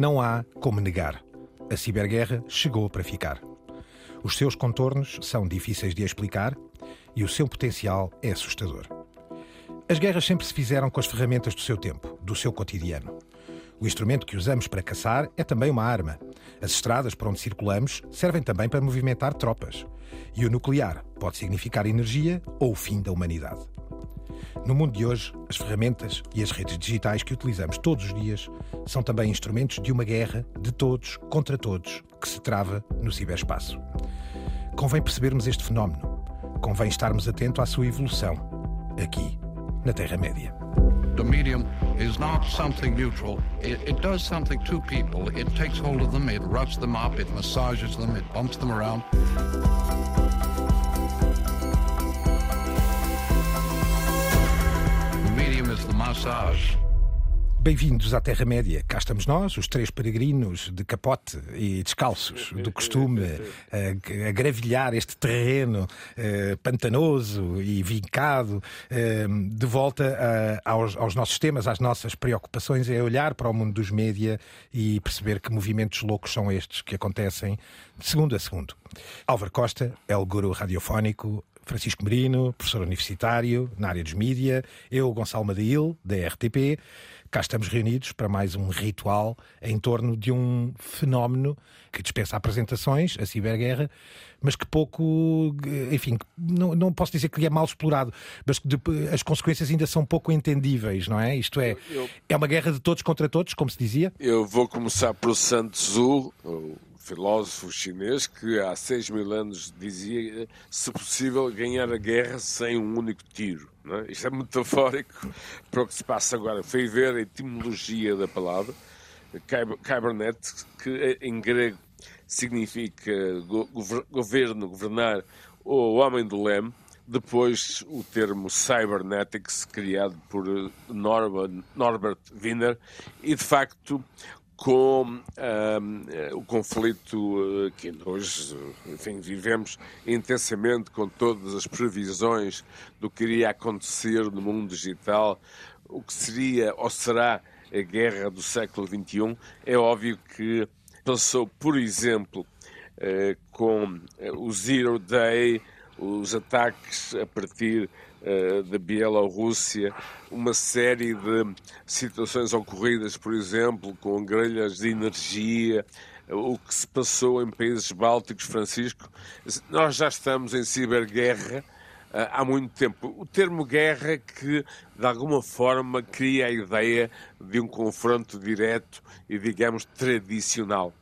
Não há como negar. A ciberguerra chegou para ficar. Os seus contornos são difíceis de explicar e o seu potencial é assustador. As guerras sempre se fizeram com as ferramentas do seu tempo, do seu cotidiano. O instrumento que usamos para caçar é também uma arma. As estradas por onde circulamos servem também para movimentar tropas. E o nuclear pode significar energia ou o fim da humanidade. No mundo de hoje, as ferramentas e as redes digitais que utilizamos todos os dias são também instrumentos de uma guerra de todos contra todos que se trava no ciberespaço. Convém percebermos este fenómeno. Convém estarmos atentos à sua evolução, aqui, na Terra-média. The medium is not something neutral. It, it, does something to people. It takes hold of them, it roughs them up, it massages them, it bumps them around. Massage. Bem-vindos à Terra-média. Cá estamos nós, os três peregrinos de capote e descalços, do costume a, a gravilhar este terreno eh, pantanoso e vincado, eh, de volta a, aos, aos, nossos temas, às nossas preocupações, é olhar para o mundo dos média e perceber que movimentos loucos são estes que acontecem de segundo a segundo. Álvaro Costa é o guru radiofónico, Francisco Merino, professor universitário na área dos mídia, eu, Gonçalo Madail, da RTP. Cá estamos reunidos para mais um ritual em torno de um fenómeno que dispensa apresentações, a ciberguerra, mas que pouco, enfim, não, não posso dizer que é mal explorado, mas que as consequências ainda são pouco entendíveis, não é? Isto é, eu, eu, é uma guerra de todos contra todos, como se dizia? Eu vou começar pelo Sun Tzu, filósofo chinês que há seis mil anos dizia se possível ganhar a guerra sem um único tiro. É? Isto é metafórico para o que se passa agora. Foi ver a etimologia da palavra, Kybernet, que em grego significa governo, governar, ou homem do leme. Depois o termo cybernetics, criado por Norbert Wiener, e de facto com um, o conflito eh, que hoje enfim, vivemos intensamente com todas as previsões do que iria acontecer no mundo digital, o que seria ou será a guerra do século XXI, é óbvio que passou, por exemplo, eh, com eh, o Zero Day, os ataques a partir da Bielorrússia, uma série de situações ocorridas, por exemplo, com grelhas de energia, o que se passou em países bálticos, Francisco. Nós já estamos em ciberguerra uh, há muito tempo. O termo guerra que, de alguma forma, cria a ideia de um confronto direto e, digamos, tradicional.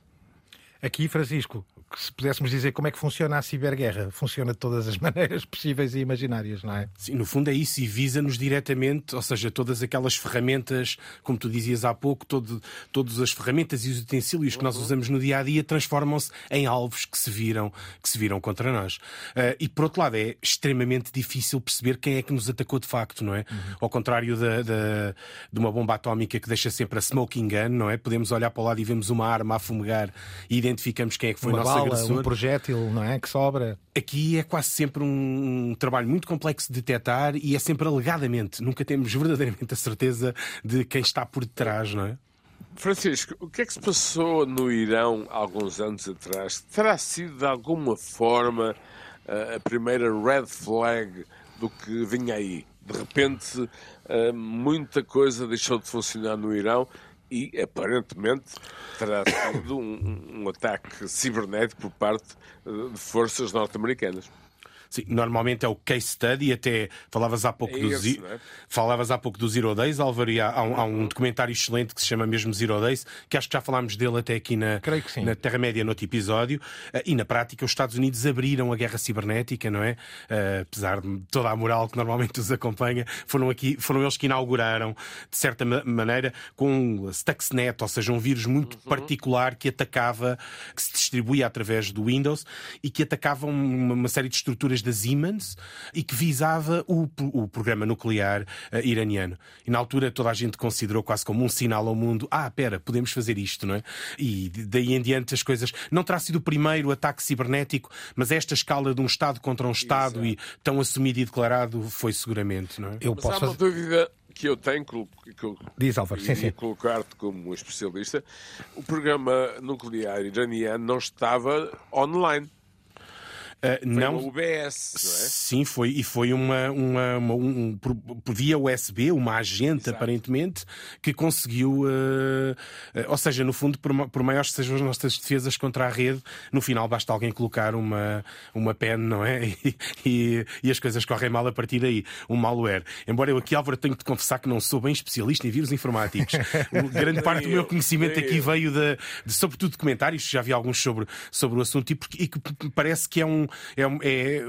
Aqui, Francisco, se pudéssemos dizer como é que funciona a ciberguerra, funciona de todas as maneiras possíveis e imaginárias, não é? Sim, no fundo é isso e visa-nos diretamente, ou seja, todas aquelas ferramentas, como tu dizias há pouco, todo, todas as ferramentas e os utensílios que nós uhum. usamos no dia a dia transformam-se em alvos que se viram, que se viram contra nós. Uh, e por outro lado, é extremamente difícil perceber quem é que nos atacou de facto, não é? Uhum. Ao contrário de, de, de, uma bomba atómica que deixa sempre a smoking gun, não é? Podemos olhar para o lado e vemos uma arma a fumegar e identificamos quem é que foi o nosso bala, agressor. um projétil, não é? Que sobra. Aqui é quase sempre um trabalho muito complexo de detectar e é sempre alegadamente. Nunca temos verdadeiramente a certeza de quem está por detrás, não é? Francisco, o que é que se passou no Irão há alguns anos atrás? Terá sido de alguma forma eh, a primeira red flag do que vinha aí? De repente, eh, muita coisa deixou de funcionar no Irão e aparentemente terá sido um, um ataque cibernético por parte eh, de forças norte-americanas. Sim, normalmente é o case study, até falavas há pouco, é do, esse, é? falavas há pouco do Zero Days, Álvaro, e há, há, um, há, um, documentário excelente que se chama mesmo Zero Days, que acho que já falámos dele até aqui na, na Terra-média, no outro episódio, uh, e na prática os Estados Unidos abriram a guerra cibernética, não é? Uh, apesar de toda a moral que normalmente os acompanha, foram, aqui, foram eles que inauguraram, de certa maneira, com o Stuxnet, ou seja, um vírus muito uhum. particular que atacava, que se distribuía através do Windows e que atacava uma, uma série de estruturas da Siemens e que visava o, o programa nuclear uh, iraniano. E na altura toda a gente considerou quase como um sinal ao mundo: ah, pera, podemos fazer isto, não é? E daí em diante as coisas. Não terá sido o primeiro ataque cibernético, mas esta escala de um Estado contra um Estado Exato. e tão assumido e declarado foi seguramente, não é? Eu posso mas há uma dúvida que eu tenho, que eu Diz, Álvaro, sim, sim. colocar-te como especialista, o programa nuclear iraniano não estava online. Uh, não, UBS, não é? Sim, foi, e foi uma, uma, uma um, por, via USB, uma agente, Exato. aparentemente, que conseguiu, uh, uh, ou seja, no fundo, por, por maiores que sejam as nossas defesas contra a rede, no final basta alguém colocar uma, uma pen, não é? E, e, e, as coisas correm mal a partir daí. Um malware. Embora eu aqui, Álvaro, tenho de confessar que não sou bem especialista em vírus informáticos. Grande parte do meu conhecimento aqui veio de, de, sobretudo, de comentários, já vi alguns sobre, sobre o assunto, e, porque, e que parece que é um é, é,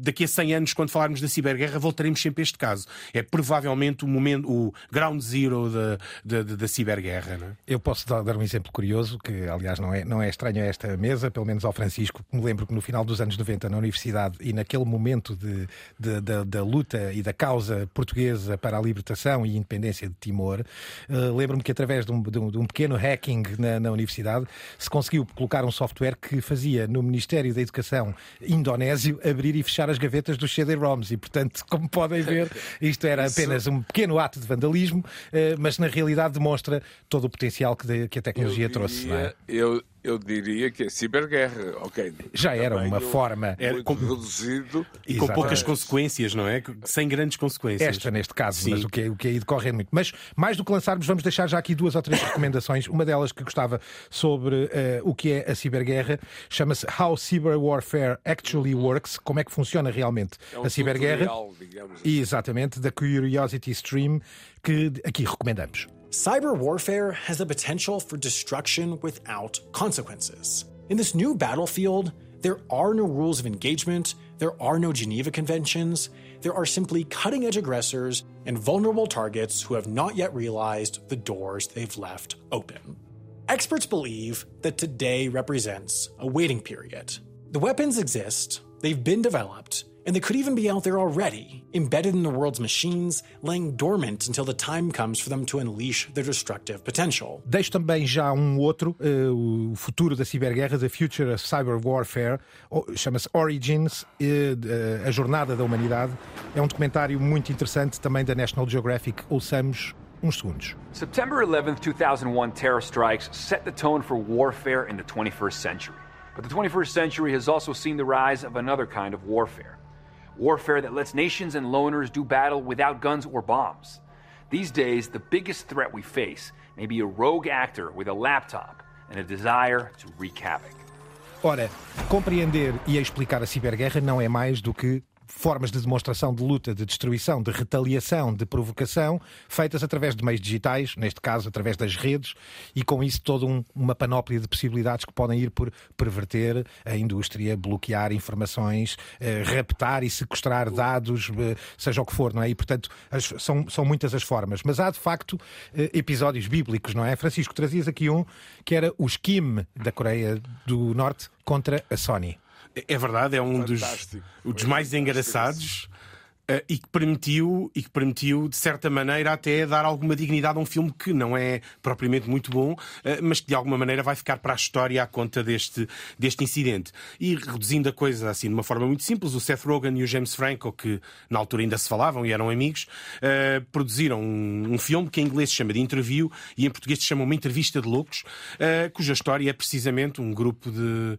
daqui a 100 anos, quando falarmos da ciberguerra, voltaremos sempre a este caso. É provavelmente o momento, o ground zero da, da, da ciberguerra. Não é? Eu posso dar um exemplo curioso, que aliás não é, não é estranho a esta mesa, pelo menos ao Francisco. Me lembro que no final dos anos 90, na universidade, e naquele momento de, de, de da luta e da causa portuguesa para a libertação e independência de Timor, uh, lembro-me que através de um, de um, de um pequeno hacking na, na universidade se conseguiu colocar um software que fazia no Ministério da Educação indonésio abrir e fechar as gavetas dos CD-ROMs. E, portanto, como podem ver, isto era apenas um pequeno ato de vandalismo, eh, mas na realidade demonstra todo o potencial que a tecnologia trouxe. É? Eu, eu diria que é ciberguerra, ok. Já era uma forma era com... reduzido e com poucas consequências, não é? Sem grandes consequências. Esta neste caso, Sim. mas o que, é, o que aí decorre é muito. Mas mais do que lançarmos, vamos deixar já aqui duas ou três recomendações. Uma delas que gostava sobre uh, o que é a ciberguerra chama-se How Cyber Warfare Actually Works, como é que funciona realmente é um a ciberguerra. Tutorial, digamos assim. Exatamente, da Curiosity Stream, que aqui recomendamos. Cyber warfare has the potential for destruction without consequences. In this new battlefield, there are no rules of engagement, there are no Geneva Conventions, there are simply cutting edge aggressors and vulnerable targets who have not yet realized the doors they've left open. Experts believe that today represents a waiting period. The weapons exist, they've been developed, and they could even be out there already, embedded in the world's machines, laying dormant until the time comes for them to unleash their destructive potential. Deixo também já um outro, uh, o futuro da ciberguerra, The Future of Cyber Warfare, chama-se Origins, uh, a jornada da humanidade. É um documentário muito interessante também da National Geographic. Ouçamos uns segundos. September 11, 2001 terror strikes set the tone for warfare in the 21st century. But the 21st century has also seen the rise of another kind of warfare warfare that lets nations and loners do battle without guns or bombs. These days, the biggest threat we face may be a rogue actor with a laptop and a desire to wreak havoc. Ora, compreender e explicar a ciberguerra não é mais do que formas de demonstração de luta, de destruição, de retaliação, de provocação, feitas através de meios digitais, neste caso através das redes, e com isso toda um, uma panóplia de possibilidades que podem ir por perverter a indústria, bloquear informações, eh, raptar e sequestrar dados, eh, seja o que for, não é? E, portanto, as, são, são muitas as formas. Mas há, de facto, eh, episódios bíblicos, não é? Francisco, trazias aqui um que era o Kim da Coreia do Norte contra a Sony. É verdade, é um dos, dos mais engraçados. Uh, e que permitiu e que permitiu de certa maneira até dar alguma dignidade a um filme que não é propriamente muito bom, uh, mas que de alguma maneira vai ficar para a história à conta deste deste incidente. E reduzindo a coisa assim de uma forma muito simples, o Seth Rogen e o James Franco, que na altura ainda se falavam e eram amigos, uh, produziram um, um, filme que em inglês se chama de Interview e em português se chama Uma Entrevista de Loucos, cuja história é precisamente um grupo de,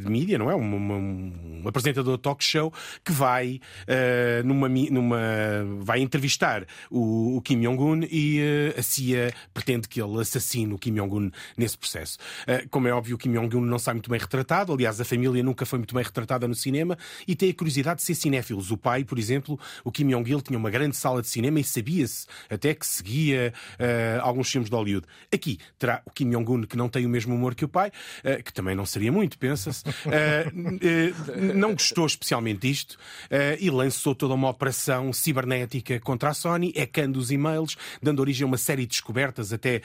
de mídia, não é? Um, um, um apresentador talk show que vai numa numa, numa vai entrevistar o, o Kim Jong-un e uh, a CIA pretende que ele assassine o Kim Jong-un nesse processo. Uh, como é óbvio, o Kim Jong-un não sai muito bem retratado, aliás, a família nunca foi muito bem retratada no cinema e tem a curiosidade de ser cinéfilos. O pai, por exemplo, o Kim Jong-il, tinha uma grande sala de cinema e sabia-se até que seguia uh, alguns filmes de Hollywood. Aqui terá o Kim Jong-un, que não tem o mesmo humor que o pai, que também não seria muito, pensa-se, não gostou especialmente disto e lançou toda uma operação cibernética contra a Sony, hacando os e-mails, dando origem a uma série de descobertas, até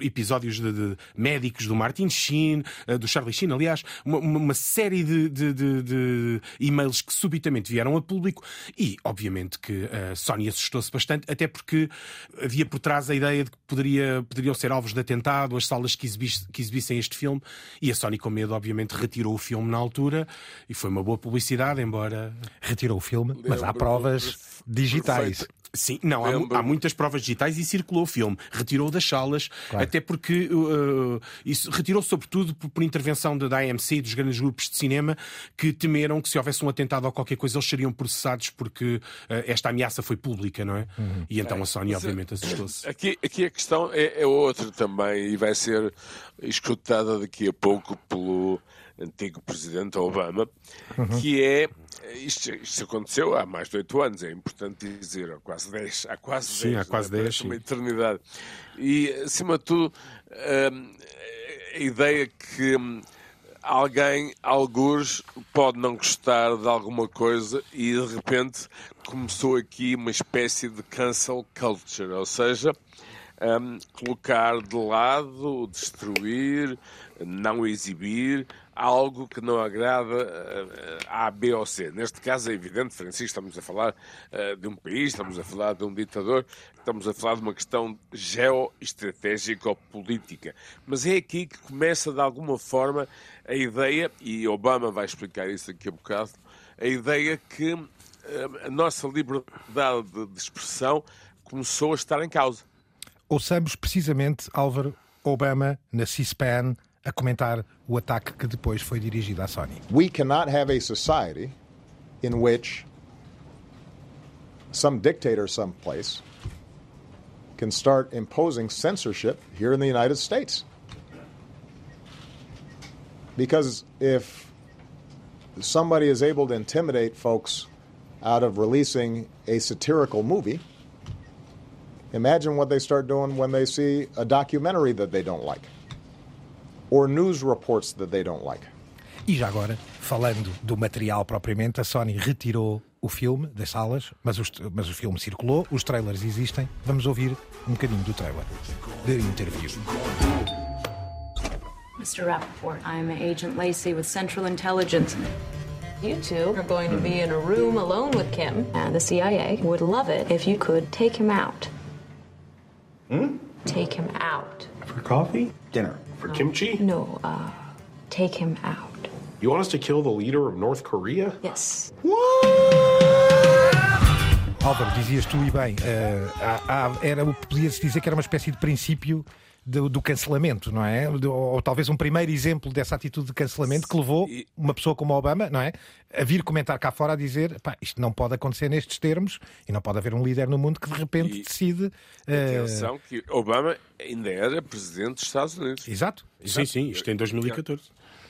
episódios de, de médicos do Martin Sheen, eh, do Charlie Sheen, aliás, uma, uma série de, de, de, e-mails que subitamente vieram a público e, obviamente, que a Sony assustou-se bastante, até porque havia por trás a ideia de que poderia, poderiam ser alvos de atentado as salas que, exibis, que exibissem este filme e a Sony, com medo, obviamente, retirou o filme na altura e foi uma boa publicidade, embora. Retirou o filme, mas há prova provas digitais. Sim, não, há, há, muitas provas digitais e circulou o filme. Retirou das salas, claro. até porque uh, isso retirou sobretudo por, por intervenção da AMC e dos grandes grupos de cinema que temeram que se houvesse um atentado ou qualquer coisa eles seriam processados porque uh, esta ameaça foi pública, não é? Uhum. E então a Sony, obviamente, assustou-se. Aqui, aqui a questão é, é outra também e vai ser escutada daqui a pouco pelo antigo presidente Obama, uhum. que é isto, isto, aconteceu há mais de oito anos, é importante dizer, há quase dez. Há quase sim, dez, há quase é? dez. Uma eternidade. E, acima de tudo, hum, a ideia que hum, alguém, alguns, pode não gostar de alguma coisa e de repente começou aqui uma espécie de cancel culture, ou seja, um, colocar de lado, destruir, não exibir algo que não agrada a A, B ou C. Neste caso é evidente, Francisco, estamos a falar uh, de um país, estamos a falar de um ditador, estamos a falar de uma questão geoestratégica ou política. Mas é aqui que começa, de alguma forma, a ideia, e Obama vai explicar isso daqui a bocado, a ideia que a nossa liberdade de expressão começou a estar em causa. Ouçamos precisamente Álvaro Obama na C-SPAN a comentar o ataque que depois foi dirigido à Sony. We cannot have a society in which some dictator someplace can start imposing censorship here in the United States. Because if somebody is able to intimidate folks out of releasing a satirical movie, imagine what they start doing when they see a documentary that they don't like or news reports that they don't like. E já agora, falando do material propriamente, a Sony retirou o filme das salas, mas, os, mas o filme circulou, os trailers existem. Vamos ouvir um bocadinho do trailer, de interview. Mr. Rappaport, I'm Agent Lacey with Central Intelligence. You two are going to be in a room alone with Kim, and the CIA would love it if you could take him out. Hmm? Take him out. For coffee? Dinner. For kimchi? No, uh, take him out. You want us to kill the leader of North Korea? Yes. Álvaro, dizias tu e bem, uh, há, há, era, podia-se dizer que era uma espécie de princípio do, do, cancelamento, não é? Ou, ou, talvez um primeiro exemplo dessa atitude de cancelamento que levou uma pessoa como Obama, não é? A vir comentar cá fora a dizer pá, isto não pode acontecer nestes termos e não pode haver um líder no mundo que de repente e, decide. Uh... Atenção que Obama ainda era presidente dos Estados Unidos. Exato. exato. Sim, sim, isto em 2014.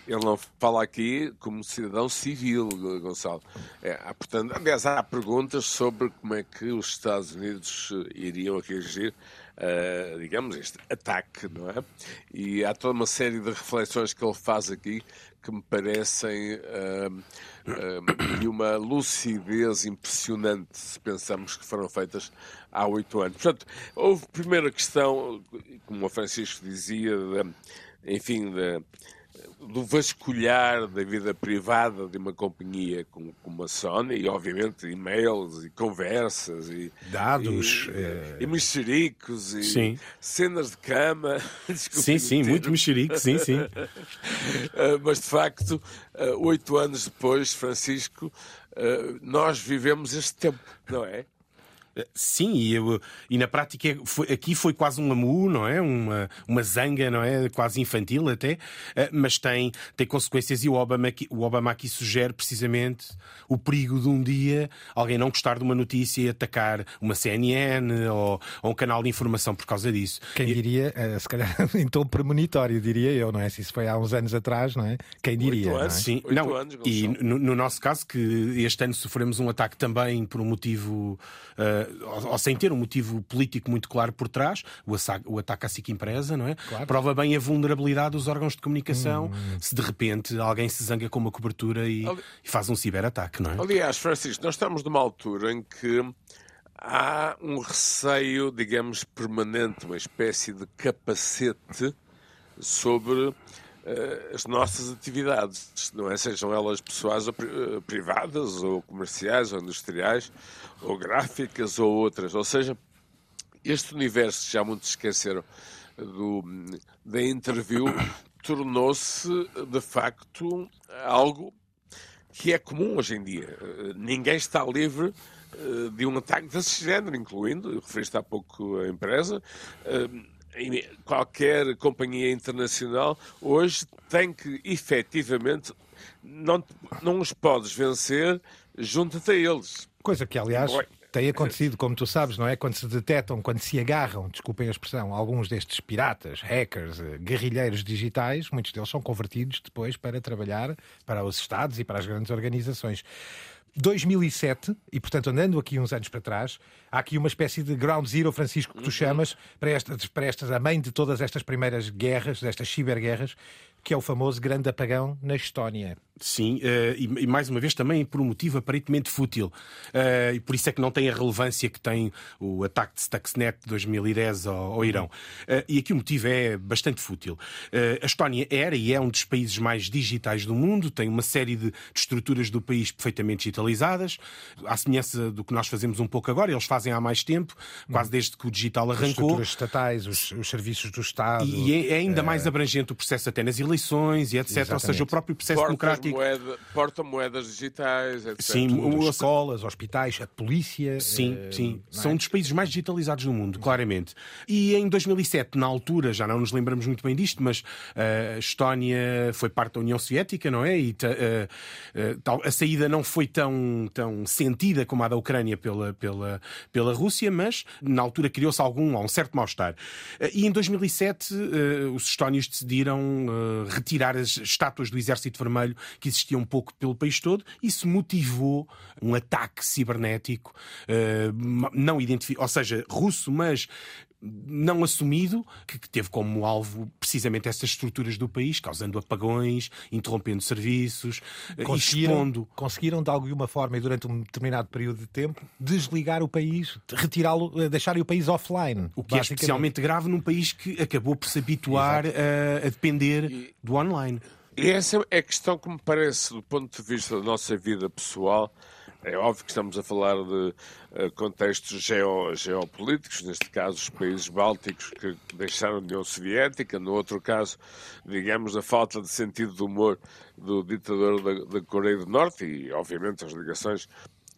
Ele não fala aqui como cidadão civil, Gonçalo. É, portanto, aliás, há perguntas sobre como é que os Estados Unidos eh, iriam reagir uh, digamos, este ataque, não é? E há toda uma série de reflexões que ele faz aqui que me parecem uh, uh, de uma lucidez impressionante se pensamos que foram feitas há oito anos. Portanto, houve primeira questão, como o Francisco dizia, de, enfim, de, do vasculhar da vida privada de uma companhia como, como a Sony, e obviamente e-mails e conversas e dados e, é... e mexericos e sim. cenas de cama. sim, sim, muito mexerico, sim, sim. Ah, mas de facto, ah, oito anos depois, Francisco, ah, nós vivemos este tempo, não é? Sim, e, eu, e na prática foi, aqui foi quase um amu, não é? Uma, uma zanga, não é? Quase infantil até, eh, mas tem, tem consequências e o Obama, aqui, o Obama aqui sugere precisamente o perigo de um dia alguém não gostar de uma notícia e atacar uma CNN ou, ou um canal de informação por causa disso. Quem e... diria, eh, se calhar em tom premonitório, diria eu, não é? Se isso foi há uns anos atrás, não é? Quem diria? Oito anos, não é? Sim, não, anos, e no, no, nosso caso, que este ano sofremos um ataque também por um motivo. Uh, ou, sem ter um motivo político muito claro por trás, o, o ataque à SIC Empresa, não é? Claro. Prova bem a vulnerabilidade dos órgãos de comunicação hum. se de repente alguém se zanga com uma cobertura e, Ali... e faz um ciberataque, não é? Aliás, Francisco, nós estamos numa altura em que há um receio, digamos, permanente, uma espécie de capacete sobre as nossas atividades, não é? Sejam elas pessoais ou uh, privadas, ou comerciais, ou industriais, ou gráficas, ou outras. Ou seja, este universo, já muitos esqueceram do, da interview, tornou-se, de facto, algo que é comum hoje em dia. Ninguém está livre de um ataque desse género, incluindo, referiste há pouco a empresa, qualquer companhia internacional hoje tem que efetivamente não, não os podes vencer junto a eles. Coisa que, aliás, tem acontecido, como tu sabes, não é? Quando se detectam, quando se agarram, desculpem a expressão, alguns destes piratas, hackers, eh, guerrilheiros digitais, muitos deles são convertidos depois para trabalhar para os Estados e para as grandes organizações. 2007, e portanto andando aqui uns anos para trás, há aqui uma espécie de ground zero, Francisco, que tu uhum. chamas, para estas, para estas, a mãe de todas estas primeiras guerras, destas ciberguerras, que é o famoso grande apagão na Estónia. Sim, uh, e, mais uma vez também por um motivo aparentemente fútil. Uh, e por isso é que não tem a relevância que tem o ataque de Stuxnet de 2010 ao, Irão. Uh, e aqui o motivo é bastante fútil. a Estónia era e é um dos países mais digitais do mundo, tem uma série de, estruturas do país perfeitamente digitalizadas, à semelhança do que nós fazemos um pouco agora, eles fazem há mais tempo, quase desde que o digital arrancou. As estruturas estatais, os, os serviços do Estado. E é, é ainda mais abrangente o processo até nas eleições e etc. Exatamente. Ou seja, o próprio processo democrático Moeda, porta-moedas digitais, etc. Sim, Tudo. escolas, hospitais, a polícia. Sim, uh, sim. É? São dos países mais digitalizados do mundo, claramente. E em 2007, na altura, já não nos lembramos muito bem disto, mas uh, a Estónia foi parte da União Soviética, não é? E uh, a saída não foi tão, tão sentida como a da Ucrânia pela, pela, pela Rússia, mas na altura criou-se algum, um certo mal-estar. E em 2007, os estónios decidiram retirar as estátuas do Exército Vermelho que existiam um pouco pelo país todo. Isso motivou um ataque cibernético, uh, não identificado, ou seja, russo, mas não assumido, que, teve como alvo precisamente essas estruturas do país, causando apagões, interrompendo serviços, eh, conseguiram, expondo. Conseguiram, de alguma forma, e durante um determinado período de tempo, desligar o país, retirá-lo, eh, deixarem o país offline. O que é especialmente grave num país que acabou por se habituar a, a, depender do online. E essa é a questão que me parece, do ponto de vista da nossa vida pessoal, é óbvio que estamos a falar de uh, contextos geo, geopolíticos, neste caso os países bálticos que deixaram a União Soviética, no outro caso, digamos, a falta de sentido de humor do ditador da, da Coreia do Norte e, obviamente, as ligações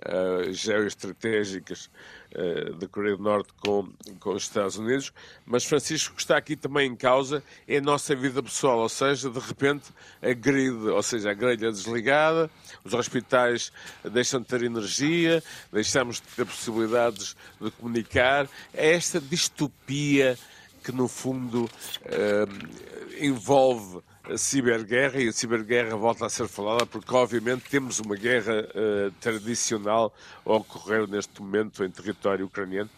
uh, geoestratégicas uh, da Coreia do Norte com, com os Estados Unidos, mas Francisco, o que está aqui também em causa é a nossa vida pessoal, ou seja, de repente a grid, ou seja, a grelha desligada, os hospitais deixam de ter energia, deixamos de ter possibilidades de comunicar, é esta distopia que no fundo uh, envolve a ciberguerra e a ciberguerra volta a ser falada porque, obviamente, temos uma guerra uh, tradicional a ocorrer neste momento em território ucraniano?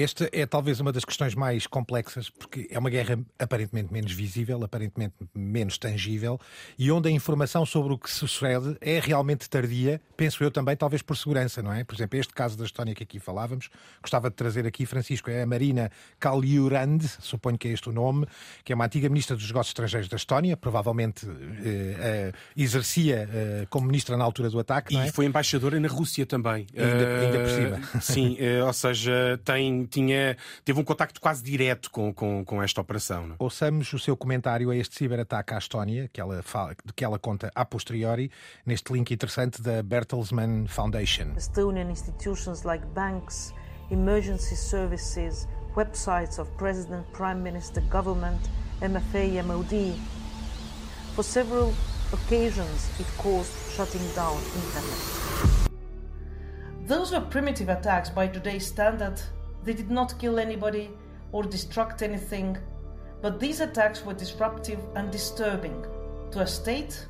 Esta é talvez uma das questões mais complexas, porque é uma guerra aparentemente menos visível, aparentemente menos tangível, e onde a informação sobre o que sucede é realmente tardia, penso eu também, talvez por segurança, não é? Por exemplo, este caso da Estónia que aqui falávamos, gostava de trazer aqui, Francisco, é a Marina Kaliurand, suponho que é este o nome, que é uma antiga ministra dos negócios estrangeiros da Estónia, provavelmente eh, eh, exercia eh, como ministra na altura do ataque. E é? foi embaixadora na Rússia também. Ainda, ainda por cima. Sim, ou seja, tem tinha, teve um contacto quase direto com, com, com esta operação. Não? É? Ouçamos o seu comentário a este ciberataque à Estónia, que ela, fala, que ela conta a posteriori, neste link interessante da Bertelsmann Foundation. Estonian institutions like banks, emergency services, websites of President, Prime Minister, government, MFA, MOD. For several occasions, it caused shutting down internet. Those were primitive attacks by today's standard They did not kill anybody or destruct anything, but these attacks were disruptive and disturbing to a state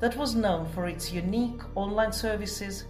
that was known for its unique online services,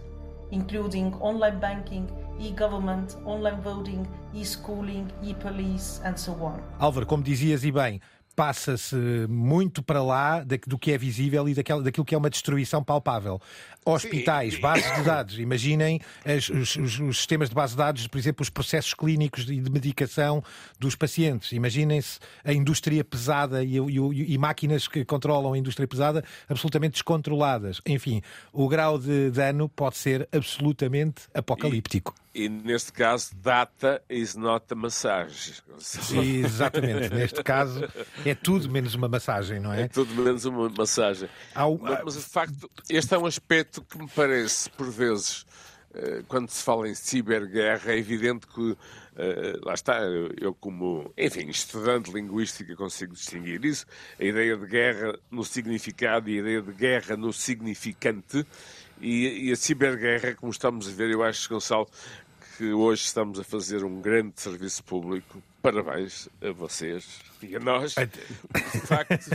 including online banking, e-government, online voting, e-schooling, e-police, and so on. Álvaro, como dizias e bem, passa-se muito para lá do que é visível e daquilo que é uma destruição palpável. Hospitais, bases de dados, imaginem os, os, os, sistemas de base de dados, por exemplo, os processos clínicos e de medicação dos pacientes. Imaginem-se a indústria pesada e, e, e, máquinas que controlam a indústria pesada absolutamente descontroladas. Enfim, o grau de dano pode ser absolutamente apocalíptico. E, neste caso, data is not a massage. Exatamente, neste caso é tudo menos uma massagem, não é? É tudo menos uma massagem. Ao... Mas, de facto, este é um aspecto que me parece, por vezes, quando se fala em ciberguerra, é evidente que Uh, lá está, eu como, enfim, estudante de linguística consigo distinguir isso, a ideia de guerra no significado e a ideia de guerra no significante e, e a ciberguerra, como estamos a ver, eu acho, Gonçalo, que hoje estamos a fazer um grande serviço público. Parabéns a vocês e a nós. De facto.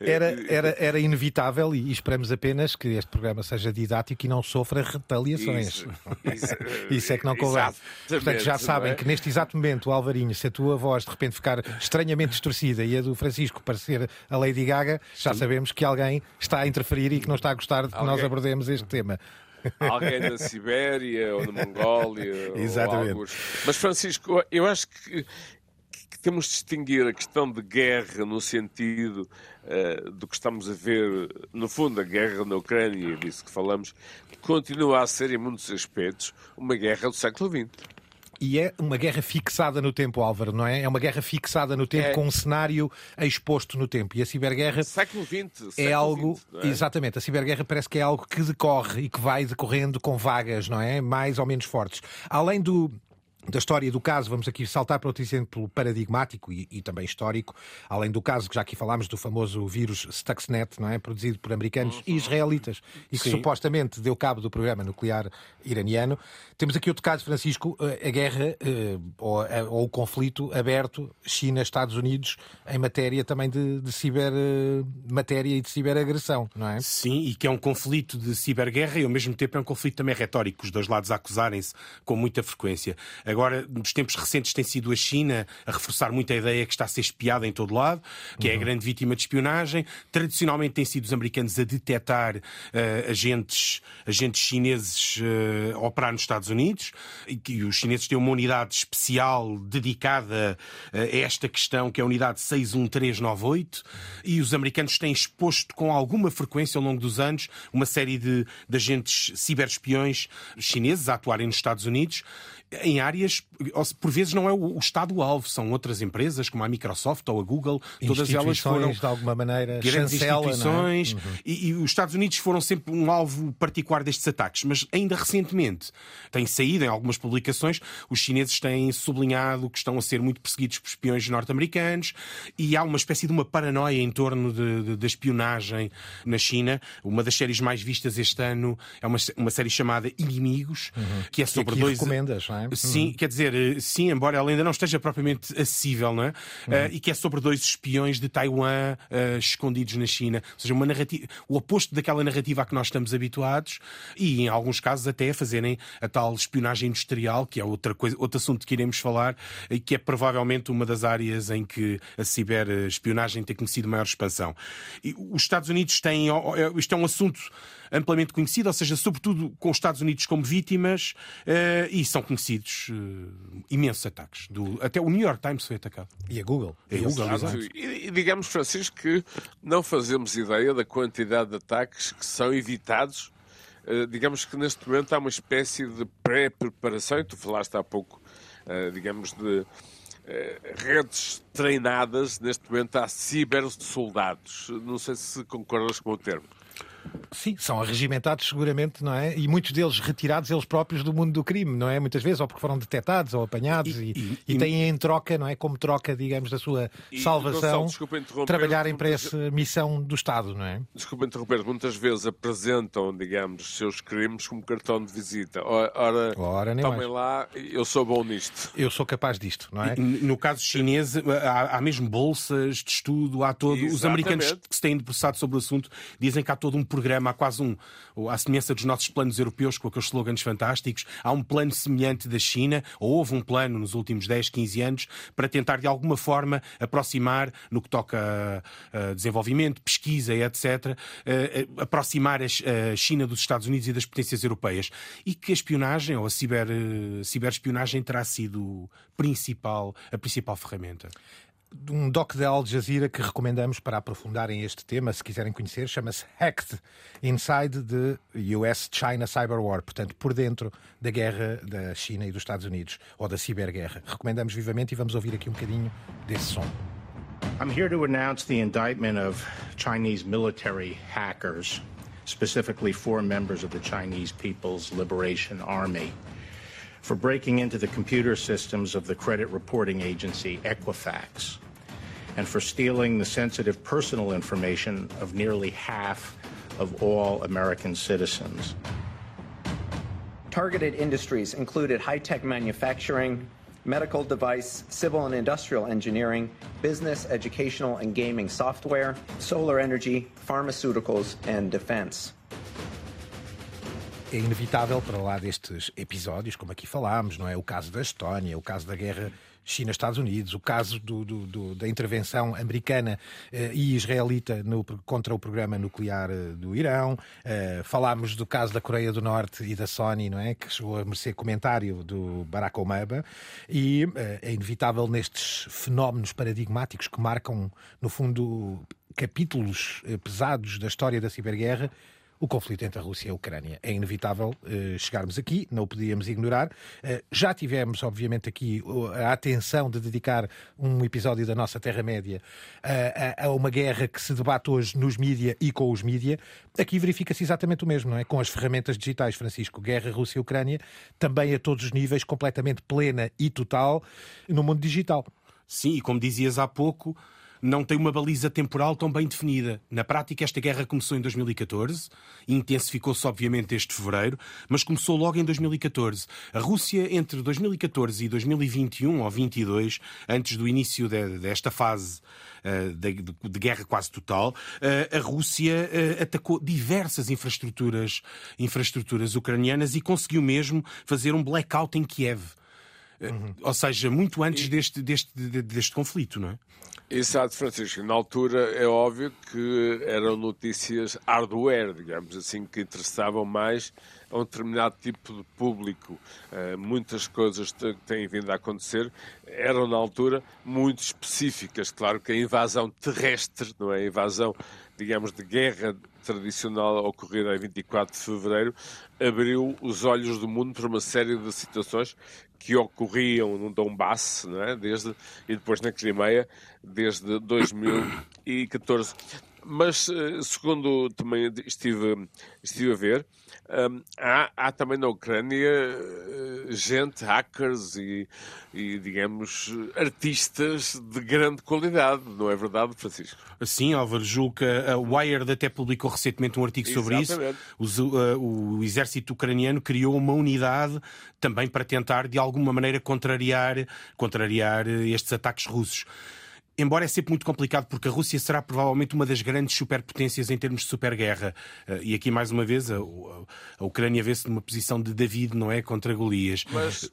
era, era, era inevitável e esperamos apenas que este programa seja didático e não sofra retaliações. Isso, isso, isso é que não convém. Portanto, já sabem é? que neste exato momento, Alvarinho, se a tua voz de repente ficar estranhamente distorcida e a do Francisco parecer a Lady Gaga, já sabemos que alguém está a interferir e que não está a gostar de que alguém... nós abordemos este tema. Alguém da Sibéria ou da Mongólia. Exatamente. Mas, Francisco, eu acho que, que, temos de distinguir a questão de guerra no sentido uh, do que estamos a ver, no fundo, a guerra na Ucrânia, disso que falamos, continua a ser, em muitos aspectos, uma guerra do século XX. E é uma guerra fixada no tempo, Álvaro, não é? É uma guerra fixada no tempo, é. com um cenário exposto no tempo. E a ciberguerra. Século XX. É algo. é? Exatamente. A ciberguerra parece que é algo que decorre e que vai decorrendo com vagas, não é? Mais ou menos fortes. Além do, da história do caso, vamos aqui saltar para outro exemplo paradigmático e, e, também histórico, além do caso que já aqui falámos do famoso vírus Stuxnet, não é? produzido por americanos uhum. e israelitas e que Sim. supostamente deu cabo do programa nuclear iraniano. Temos aqui outro caso, Francisco, eh, a guerra eh, ou, ou o conflito aberto China-Estados Unidos em matéria também de, de cibermatéria e de ciberagressão, não é? Sim, e que é um conflito de ciberguerra e ao mesmo tempo é um conflito também retórico, os dois lados acusarem-se com muita frequência. Agora, nos tempos recentes, tem sido a China a reforçar muito a ideia que está a ser espiada em todo lado, que uhum. é a uhum. grande vítima de espionagem. Tradicionalmente, têm sido os americanos a detectar uh, agentes, agentes chineses uh, a operar nos Estados Unidos. E, e, os chineses têm uma unidade especial dedicada uh, a esta questão, que é a unidade 61398. E os americanos têm exposto com alguma frequência ao longo dos anos uma série de, de agentes ciberespiões chineses a atuarem nos Estados Unidos em áreas, por vezes não é o Estado-alvo, são outras empresas, como a Microsoft ou a Google, todas elas foram de alguma maneira grandes chancela, é? instituições, é? uhum. e, e, os Estados Unidos foram sempre um alvo particular destes ataques, mas ainda recentemente tem saído em algumas publicações, os chineses têm sublinhado que estão a ser muito perseguidos por espiões norte-americanos e há uma espécie de uma paranoia em torno da espionagem na China. Uma das séries mais vistas este ano é uma, uma série chamada Inimigos, uhum. que é sobre que dois. recomendas, não é? Sim, quer dizer, eh, sim, embora ela ainda não esteja propriamente acessível, não é? Uhum. Uh, e que é sobre dois espiões de Taiwan uh, escondidos na China. Ou seja, uma narrativa, o oposto daquela narrativa a que nós estamos habituados e, em alguns casos, até a fazerem a tal espionagem industrial, que é outra coisa, outro assunto que iremos falar, e que é provavelmente uma das áreas em que a ciberespionagem tem conhecido maior expansão. E os Estados Unidos têm. Isto é um assunto amplamente conhecido, ou seja, sobretudo com os Estados Unidos como vítimas, uh, e são conhecidos uh, imensos ataques. Do, até o New York Times foi atacado. E a Google. E, a Google, exato. E, e digamos, Francisco, que não fazemos ideia da quantidade de ataques que são evitados. Uh, digamos que neste momento há uma espécie de pré-preparação, e tu falaste há pouco, digamos, de redes treinadas, neste momento há cibersoldados. Não sei se concordas com o termo. Sim, são arregimentados seguramente, não é? E muitos deles retirados eles próprios do mundo do crime, não é? Muitas vezes, ou porque foram detectados ou apanhados e, e, e, e têm em troca, não é? Como troca, digamos, da sua salvação, Gonçalo, trabalharem para essa missão do Estado, não é? Desculpa interromper, muitas vezes apresentam, digamos, os seus crimes como cartão de visita. Ora, Ora tomem mais. lá, eu sou bom nisto. Eu sou capaz disto, não é? No caso chinês, há, há mesmo bolsas de estudo, há todo. Exatamente. Os americanos que se têm debruçado sobre o assunto dizem que há todo um programa, há quase um, à semelhança dos nossos planos europeus, com aqueles slogans fantásticos, há um plano semelhante da China, ou houve um plano nos últimos 10, 15 anos, para tentar de alguma forma aproximar, no que toca a, desenvolvimento, pesquisa, etc., a, aproximar a China dos Estados Unidos e das potências europeias. E que a espionagem, ou a ciber, ciberespionagem, terá sido principal, a principal ferramenta um doc da Al Jazeera que recomendamos para aprofundarem este tema, se quiserem conhecer, chama-se Hacked Inside the US-China Cyber War, portanto, por dentro da guerra da China e dos Estados Unidos, ou da ciberguerra. Recomendamos vivamente e vamos ouvir aqui um bocadinho desse som. I'm here to announce the indictment of Chinese military hackers specifically four members of the Chinese People's Liberation Army, for breaking into the computer systems of the credit reporting agency Equifax, and for stealing the sensitive personal information of nearly half of all American citizens. Targeted industries included high tech manufacturing, medical device, civil and industrial engineering, business, educational, and gaming software, solar energy, pharmaceuticals, and defense. É inevitável para lá destes episódios, como aqui falámos, não é? O caso da Estónia, o caso da guerra China-Estados Unidos, o caso do, do, do, da intervenção americana eh, e israelita no, contra o programa nuclear eh, do Irão. Eh, falámos do caso da Coreia do Norte e da Sony, não é? Que chegou a merecer comentário do Barack Obama. E eh, é inevitável nestes fenómenos paradigmáticos que marcam, no fundo, capítulos eh, pesados da história da ciberguerra o conflito entre a Rússia e a Ucrânia. É inevitável uh, chegarmos aqui, não o podíamos ignorar. Uh, já tivemos, obviamente, aqui a atenção de dedicar um episódio da nossa Terra-média uh, a, a, uma guerra que se debate hoje nos mídia e com os mídia. Aqui verifica-se exatamente o mesmo, não é? Com as ferramentas digitais, Francisco. Guerra Rússia e Ucrânia, também a todos os níveis, completamente plena e total no mundo digital. Sim, e como dizias há pouco, não tem uma baliza temporal tão bem definida. Na prática, esta guerra começou em 2014, intensificou-se obviamente este fevereiro, mas começou logo em 2014. A Rússia, entre 2014 e 2021 ou 22, antes do início de, desta fase uh, de, de, guerra quase total, uh, a Rússia uh, atacou diversas infraestruturas, infraestruturas ucranianas e conseguiu mesmo fazer um blackout em Kiev. Uhum. Ou seja, muito antes deste, deste, deste conflito, não é? Exato, Francisco. Na altura é óbvio que eram notícias hardware, digamos assim, que interessavam mais a um determinado tipo de público. Uh, muitas coisas que têm vindo a acontecer eram, na altura, muito específicas. Claro que a invasão terrestre, não é? A invasão, digamos, de guerra tradicional ocorrida em 24 de fevereiro, abriu os olhos do mundo para uma série de situações que ocorriam no Donbass, não é? desde, e depois na Crimeia, desde 2014. Mas, eh, segundo também estive, estive a ver, um, há, há, também na Ucrânia eh, gente, hackers e, e, digamos, artistas de grande qualidade, não é verdade, Francisco? Sim, Álvaro, que a Wired até publicou recentemente um artigo sobre Exatamente. isso. O, uh, o exército ucraniano criou uma unidade também para tentar, de alguma maneira, contrariar, contrariar estes ataques russos embora é sempre muito complicado, porque a Rússia será provavelmente uma das grandes superpotências em termos de superguerra. Eh, e aqui, mais uma vez, a, Ucrânia vê-se numa posição de David, não é? Contra Golias. Mas,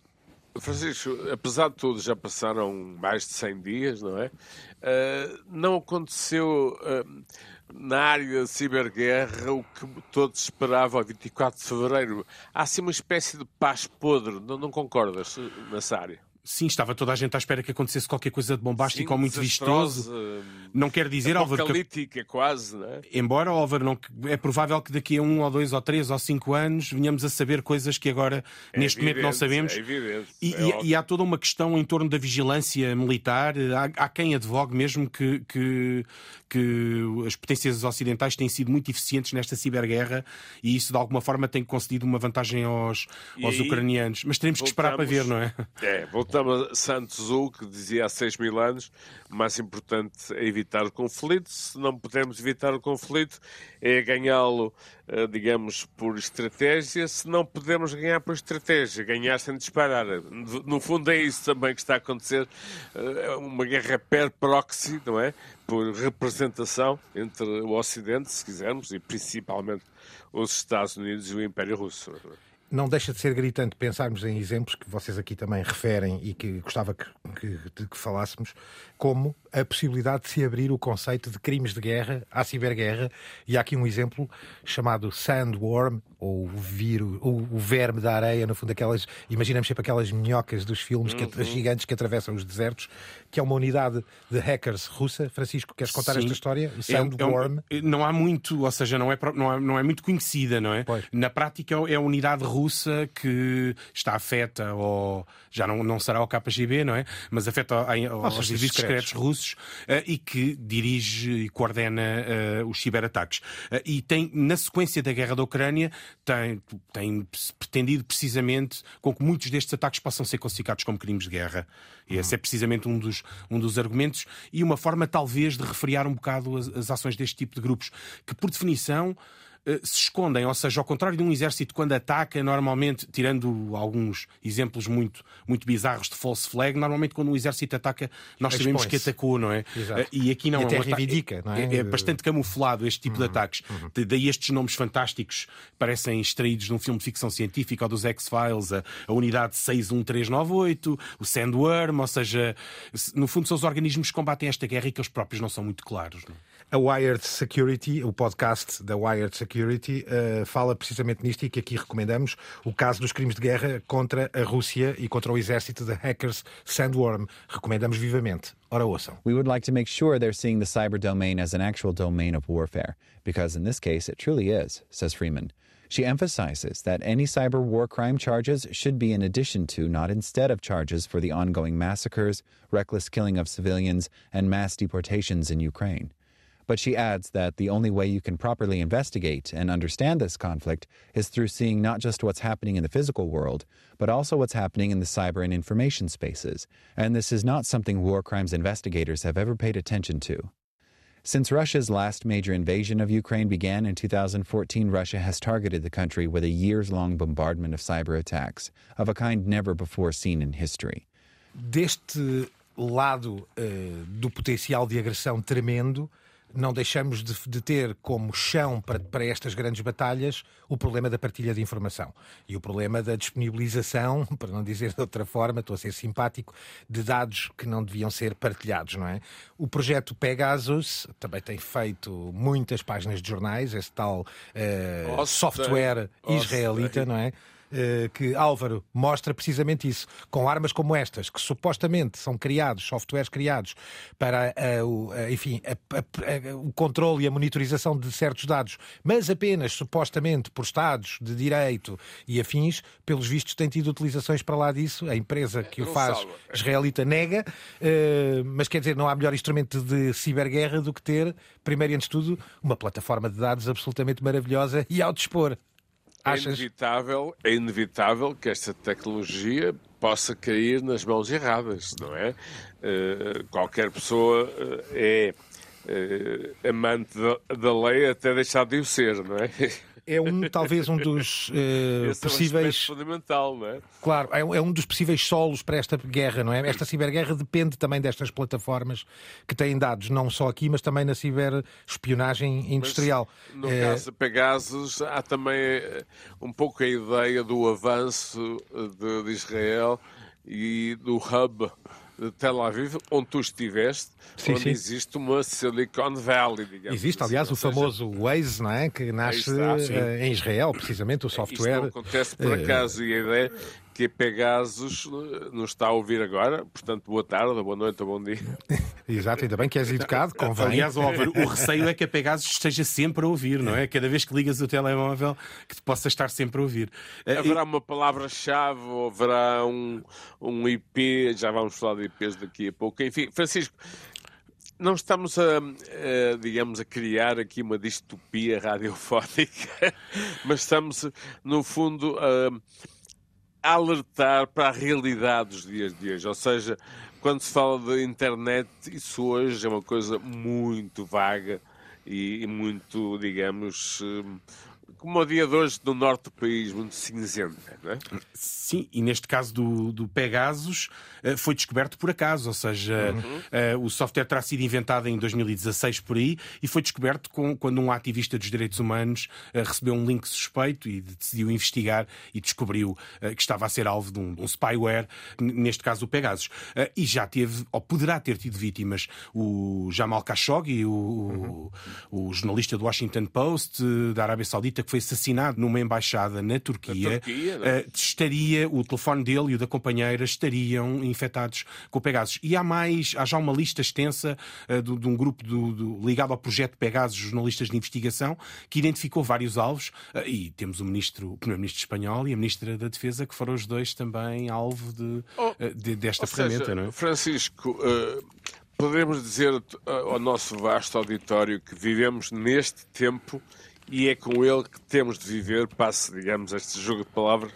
Francisco, apesar de tudo, já passaram mais de 100 dias, não é? Uh, não aconteceu. Uh, na área da ciberguerra, o que todos esperavam a 24 de fevereiro. Há assim uma espécie de paz podre, não, não concordas nessa área? Sim, estava toda a gente à espera que acontecesse qualquer coisa de bombástico Sim, ou muito vistoso. Não quer dizer, Álvaro. Que... quase, não é? Embora, Álvaro, não... é provável que daqui a um ou dois ou três ou cinco anos venhamos a saber coisas que agora, é neste evidente, momento, não sabemos. É evidente, e, é e, e, há toda uma questão em torno da vigilância militar. Há, há quem advogue mesmo que, que, que as potências ocidentais têm sido muito eficientes nesta ciberguerra e isso, de alguma forma, tem concedido uma vantagem aos, aos aí, ucranianos. Mas teremos que esperar para ver, não é? É, voltamos a Santos que dizia há 6 mil anos: mais importante é evitar o conflito. Se não pudermos evitar o conflito, é ganhá-lo, eh, digamos, por estratégia. Se não podemos ganhar por estratégia, ganhar sem disparar. No fundo, é isso também que está a acontecer. Eh, uma guerra per proxy, não é? Por representação entre o Ocidente, se quisermos, e principalmente os Estados Unidos e o Império Russo não deixa de ser gritante pensarmos em exemplos que vocês aqui também referem e que gostava que, que, que falássemos, como a possibilidade de se abrir o conceito de crimes de guerra à ciberguerra. E há aqui um exemplo chamado Sandworm, ou o vírus, o, o verme da areia, no fundo, aquelas. Imaginamos sempre aquelas minhocas dos filmes uhum. que, gigantes que atravessam os desertos, que é uma unidade de hackers russa. Francisco, queres contar Sim. esta história? Sandworm? É, é um, não há muito, ou seja, não é, não é, não é muito conhecida, não é? Pois. Na prática é a unidade russa que está afeta ou já não, não será o KGB, não é? Mas afeta aos serviços secretos russos uh, e que dirige e coordena uh, os ciberataques. Uh, e tem, na sequência da guerra da Ucrânia, tem, tem pretendido precisamente com que muitos destes ataques possam ser classificados como crimes de guerra. Esse é precisamente um dos, um dos argumentos e uma forma, talvez, de refriar um bocado as, as ações deste tipo de grupos, que, por definição, se escondem, ou seja, ao contrário de um exército quando ataca, normalmente, tirando alguns exemplos muito, muito bizarros de false flag, normalmente quando um exército ataca, nós sabemos que atacou, não é? Exato. Eh, e aqui não e é um reivindica, não é? é? É bastante camuflado este tipo uhum, de ataques. Uhum. Daí estes nomes fantásticos parecem extraídos de um filme de ficção científica ou dos X-Files, a, a unidade 61398, o Sandworm, ou seja, no fundo são os organismos que combatem esta guerra e que eles próprios não são muito claros. Não? A Wired Security, o podcast da Wired Security, uh, fala precisamente nisto e que aqui recomendamos o caso dos crimes de guerra contra a Rússia e contra o exército de hackers Sandworm. Recomendamos vivamente. Ora ouçam. We would like to make sure they're seeing the cyber domain as an actual domain of warfare, because in this case it truly is, says Freeman. She emphasizes that any cyber war crime charges should be in addition to, not instead of, charges for the ongoing massacres, reckless killing of civilians, and mass deportations in Ukraine. But she adds that the only way you can properly investigate and understand this conflict is through seeing not just what's happening in the physical world, but also what's happening in the cyber and information spaces. And this is not something war crimes investigators have ever paid attention to. Since Russia's last major invasion of Ukraine began in 2014, Russia has targeted the country with a years long bombardment of cyber attacks, of a kind never before seen in history. Deste lado uh, do potencial de agressão tremendo, não deixamos de, de, ter como chão para, para estas grandes batalhas o problema da partilha de informação e o problema da disponibilização, para não dizer de outra forma, estou a ser simpático, de dados que não deviam ser partilhados, não é? O projeto Pegasus também tem feito muitas páginas de jornais, esse tal uh, software israelita, não é? Eh, que Álvaro mostra precisamente isso, com armas como estas, que supostamente são criados, softwares criados para uh, o, uh, enfim, o controle e a monitorização de certos dados, mas apenas supostamente por Estados de direito e afins, pelos vistos têm tido utilizações para lá disso. A empresa que o faz, israelita, nega, mas quer dizer, não há melhor instrumento de ciberguerra do que ter, primeiro e antes de tudo, uma plataforma de dados absolutamente maravilhosa e ao dispor. É inevitável, é inevitável que esta tecnologia possa cair nas mãos erradas, não é? Uh, qualquer pessoa uh, é uh, amante da, da, lei até deixar de o ser, não é? é um, talvez um dos uh, possíveis. É um fundamental, não é? Claro, é, é, um dos possíveis solos para esta guerra, não é? Esta ciberguerra depende também destas plataformas que têm dados, não só aqui, mas também na ciberespionagem industrial. Mas, no é... caso de Pegasus, há também eh, um pouco a ideia do avanço de, de Israel e do hub Tel Aviv, onde tu estiveste, sim, onde sim. existe uma Silicon Valley, digamos Existe, assim. aliás, o famoso Waze, não é? Que nasce está, eh, em Israel, precisamente, o software. Isto não acontece por eh, acaso, e a ideia que Pegasus eh, nos está a ouvir agora. Portanto, boa tarde, boa noite, bom dia. Exato, ainda bem que és educado, convém. Aliás, Álvaro, o receio é que a Pegasus esteja sempre a ouvir, não é? Cada vez que ligas o telemóvel, que te possa estar sempre a ouvir. Eh, haverá uma palavra-chave, haverá um, um IP, já vamos falar de IPs daqui a pouco. Enfim, Francisco, não estamos a, a, digamos, a criar aqui uma distopia radiofónica, mas estamos, no fundo, a alertar para a realidade dos dias de hoje. Ou seja, quando se fala de internet, isso hoje é uma coisa muito vaga e, muito, digamos, hum, como o dia de hoje no norte do país, muito cinzento, não é? Sim, e neste caso do, do Pegasus eh, foi descoberto por acaso, ou seja, uhum. uh, o software terá sido inventado em 2016 por aí e foi descoberto com, quando um ativista dos direitos humanos uh, recebeu um link suspeito e decidiu investigar e descobriu que estava a ser alvo de um, um spyware, neste caso o Pegasus. e já teve, ou poderá ter tido vítimas, o Jamal Khashoggi, o, uhum. o, jornalista do Washington Post da Arábia Saudita, que foi assassinado numa embaixada na Turquia, Turquia uh, estaria, o telefone dele e o da companheira estariam infectados com Pegasus. E há mais, há já uma lista extensa uh, de, de, um grupo do, do, ligado ao projeto Pegasus, jornalistas de investigação, que identificou vários alvos, uh, e temos o ministro, o primeiro-ministro espanhol e a ministra da Defesa, que foram os dois também alvo de, oh, de desta ferramenta, seja, não é? Francisco, podemos dizer ao nosso vasto auditório que vivemos neste tempo e é com ele que temos de viver, passe, digamos, este jogo de palavras?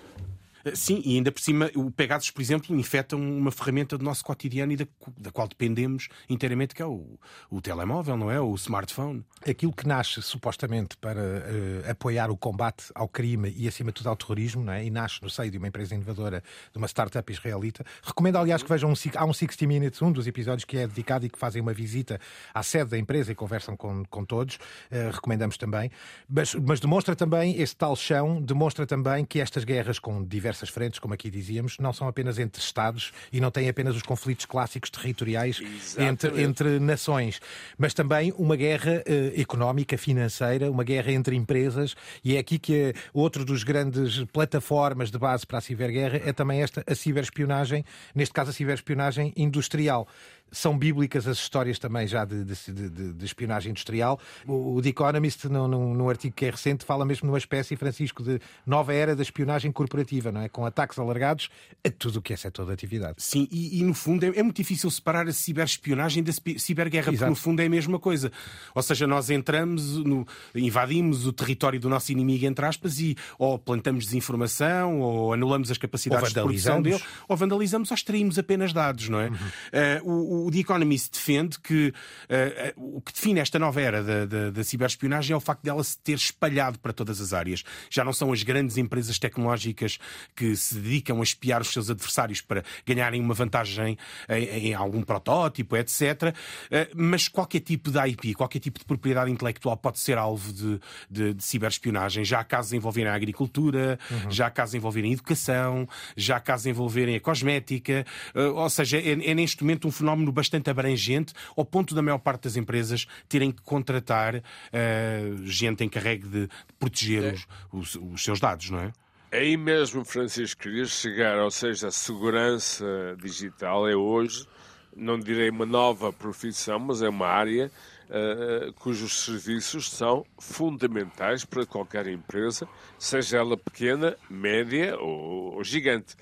Eh, sim, e ainda por cima, o Pegasus, por exemplo, infecta uma ferramenta do nosso cotidiano e da, da qual dependemos inteiramente, que é o, o, telemóvel, não é? O smartphone. Aquilo que nasce supostamente para uh, apoiar o combate ao crime e, acima de tudo, ao terrorismo, não é? E nasce no seio de uma empresa inovadora, de uma startup israelita. Recomendo, aliás, que vejam um, há um 60 Minutes, um dos episódios que é dedicado e que fazem uma visita à sede da empresa e conversam com, com todos. Uh, recomendamos também. Mas, mas demonstra também, esse tal chão, demonstra também que estas guerras com diversas diversas frentes, como aqui dizíamos, não são apenas entre Estados e não têm apenas os conflitos clássicos territoriais entre, entre nações, mas também uma guerra eh, económica, financeira, uma guerra entre empresas, e é aqui que é outro dos grandes plataformas de base para a ciberguerra é também esta, a ciberespionagem, neste caso a ciberespionagem industrial são bíblicas as histórias também já de, de, de, de espionagem industrial. O, o The Economist, num, num, artigo que é recente, fala mesmo numa espécie, Francisco, de nova era da espionagem corporativa, não é? Com ataques alargados a tudo o que é setor de atividade. Sim, e, e no fundo é, é, muito difícil separar a ciberespionagem da ciberguerra, Exato. porque no fundo é a mesma coisa. Ou seja, nós entramos, no, invadimos o território do nosso inimigo, entre aspas, e ou plantamos desinformação, ou anulamos as capacidades de produção dele, ou vandalizamos, ou extraímos apenas dados, não é? Uhum. Uh, o, o The Economist defende que uh, o que define esta nova era da, da, da ciberespionagem é o facto dela se ter espalhado para todas as áreas. Já não são as grandes empresas tecnológicas que se dedicam a espiar os seus adversários para ganharem uma vantagem em, em algum protótipo, etc. Uh, mas qualquer tipo de IP, qualquer tipo de propriedade intelectual pode ser alvo de, de, de ciberespionagem. Já há casos envolverem a agricultura, uhum. já há casos envolverem a educação, já há casos envolverem a cosmética. Uh, ou seja, é, é neste momento um fenómeno fenómeno bastante abrangente, ao ponto da maior parte das empresas terem que contratar uh, gente encarregue de proteger é. os, os, os seus dados, não é? Aí mesmo, Francisco, queria chegar, ou seja, a segurança digital é hoje, não direi uma nova profissão, mas é uma área uh, cujos serviços são fundamentais para qualquer empresa, seja ela pequena, média ou, ou gigante.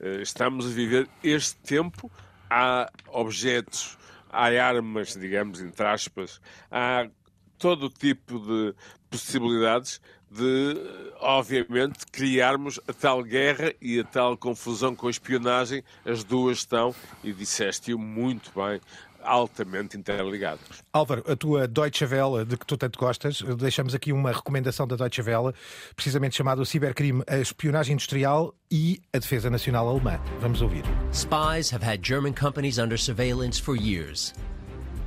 Uh, estamos a viver este tempo há objetos, há armas, digamos, entre aspas, há todo tipo de possibilidades de, obviamente, criarmos a tal guerra e a tal confusão com a espionagem. As duas estão, e disseste-o muito bem, altamente interligados. Álvaro, a tua Deutsche Welle, de que tu tanto gostas, deixamos aqui uma recomendação da Deutsche Welle, precisamente chamada o cibercrime, a espionagem industrial e a defesa nacional alemã. Vamos ouvir. Spies have had German companies under surveillance for years.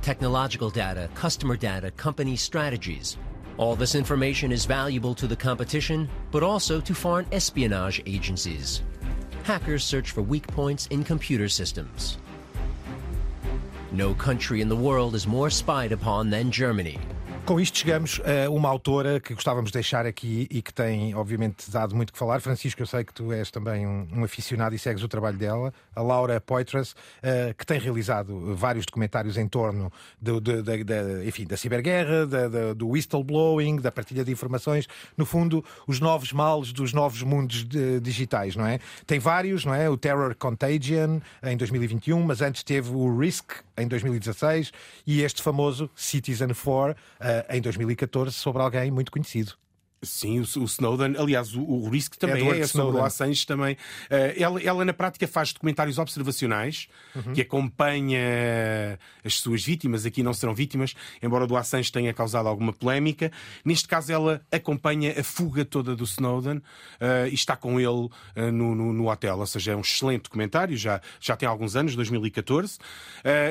Technological data, customer data, company strategies. All this information is valuable to the competition, but also to foreign espionage agencies. Hackers search for weak points in computer systems. No country in the world is more spied upon than Germany. Com isto chegamos a uma autora que gostávamos de deixar aqui e que tem, obviamente, dado muito que falar. Francisco, eu sei que tu és também um, um aficionado e segues o trabalho dela, a Laura Poitras, uh, que tem realizado vários documentários em torno do, de, de, de, enfim, da ciberguerra, do whistleblowing, da partilha de informações, no fundo, os novos males dos novos mundos digitais, não é? Tem vários, não é? O Terror Contagion em 2021, mas antes teve o Risk em 2016 e este famoso Citizen 4 uh, em 2014 sobre alguém muito conhecido. Sim, o, Snowden, aliás, o, o Risk também Edward é, sobre o Assange também. Uh, ela, ela, na prática, faz documentários observacionais uhum. que acompanha as suas vítimas. Aqui não serão vítimas, embora o do Assange tenha causado alguma polémica. Neste caso, ela acompanha a fuga toda do Snowden uh, e está com ele uh, no, no, no, hotel. Ou seja, é um excelente documentário, já, já tem alguns anos, 2014.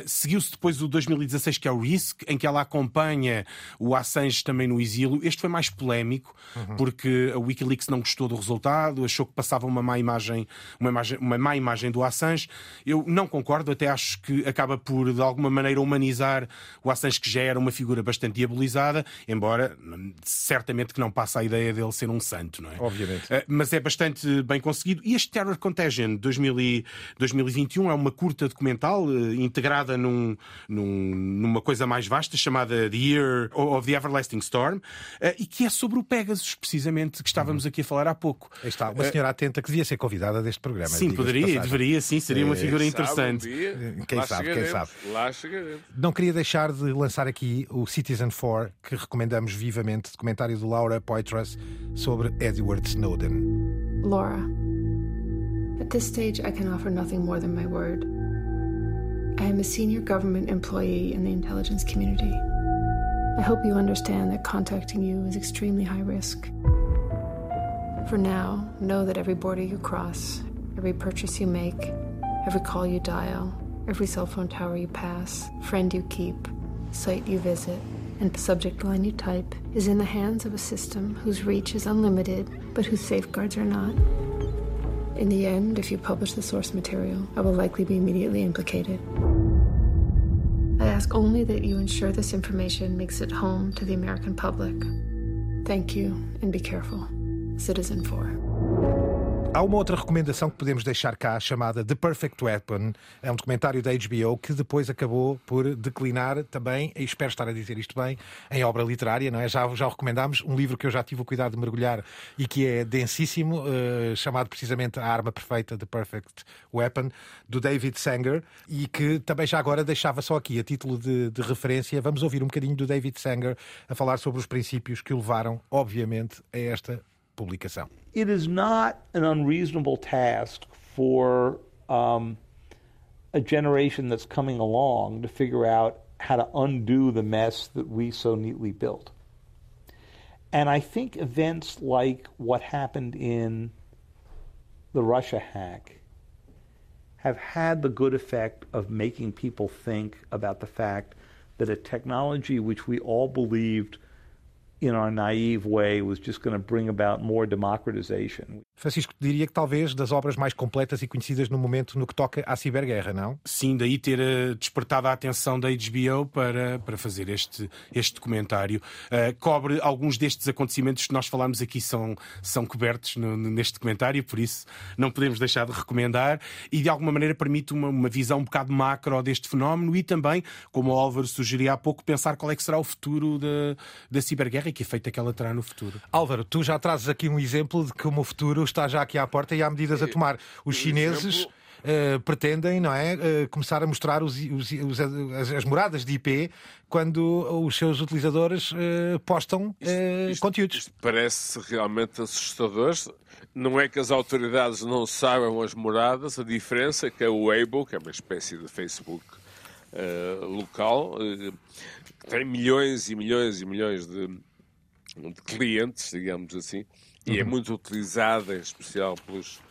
Seguiu-se depois o 2016, que é o Risk, em que ela acompanha o Assange também no exílio. Este foi mais polémico uhum. porque a Wikileaks não gostou do resultado, achou que passava uma má imagem, uma, imagem, uma má imagem do Assange. Eu não concordo, até acho que acaba por, de alguma maneira, humanizar o Assange, que já era uma figura bastante diabolizada, embora certamente que não passa a ideia dele ser um santo, não é? Obviamente. Uh, mas é bastante bem conseguido. E este Terror Contagion 2000 e 2021 é uma curta documental uh, integrada num, num, numa coisa mais vasta chamada The Year of the Everlasting Storm uh, e que é sobre o Pegasus, precisamente, que estávamos uhum. aqui a falar há pouco. Aí está, uma senhora atenta que devia ser convidada deste programa. Sim, poderia, deveria, sim, seria uma figura interessante. Sabe, um quem Lá sabe, quem sabe. Lá chegaremos. Não queria deixar de lançar aqui o Citizen 4, que recomendamos vivamente, documentário de Laura Poitras sobre Edward Snowden. Laura, at this stage I can offer nothing more than my word. I am a senior government employee in the intelligence community. I hope you understand that contacting you is extremely high risk. For now, know that every border you cross, every purchase you make, every call you dial, every cell phone tower you pass, friend you keep, site you visit, and subject line you type is in the hands of a system whose reach is unlimited, but whose safeguards are not. In the end, if you publish the source material, I will likely be immediately implicated. Ask only that you ensure this information makes it home to the American public. Thank you and be careful. Citizen 4. Há uma outra recomendação que podemos deixar cá, chamada The Perfect Weapon. É um documentário da HBO que depois acabou por declinar também, e espero estar a dizer isto bem, em obra literária, não é? Já, já recomendámos um livro que eu já tive o cuidado de mergulhar e que é densíssimo, uh, chamado precisamente A Arma Perfeita, The Perfect Weapon, do David Sanger, e que também já agora deixava só aqui a título de, de referência. Vamos ouvir um bocadinho do David Sanger a falar sobre os princípios que o levaram, obviamente, a esta publicação. It is not an unreasonable task for um, a generation that's coming along to figure out how to undo the mess that we so neatly built. And I think events like what happened in the Russia hack have had the good effect of making people think about the fact that a technology which we all believed in our naive way was just going to bring about more democratization. Francisco, diria que talvez das obras mais completas e conhecidas no momento no que toca à ciberguerra, não? Sim, daí ter uh, despertado a atenção da HBO para, para fazer este, este documentário. Uh, cobre alguns destes acontecimentos que nós falámos aqui são, são cobertos no, neste documentário, por isso não podemos deixar de recomendar e de alguma maneira permite uma, uma visão um bocado macro deste fenómeno e também, como o Álvaro sugeria há pouco, pensar qual é que será o futuro da, da ciberguerra e que efeito é que ela terá no futuro. Álvaro, tu já trazes aqui um exemplo de como o futuro está já aqui à porta e há medidas a tomar. Os chineses. Uh, pretendem, não é, uh, começar a mostrar os, os, os, as, as, moradas de IP quando os seus utilizadores uh, postam isto, isto, conteúdos. Isto parece realmente assustador. Não é que as autoridades não saibam as moradas, a diferença é que a Weibo, que é uma espécie de Facebook local, tem milhões e milhões e milhões de, de clientes, digamos assim, e é uhum. muito utilizada, em especial pelos,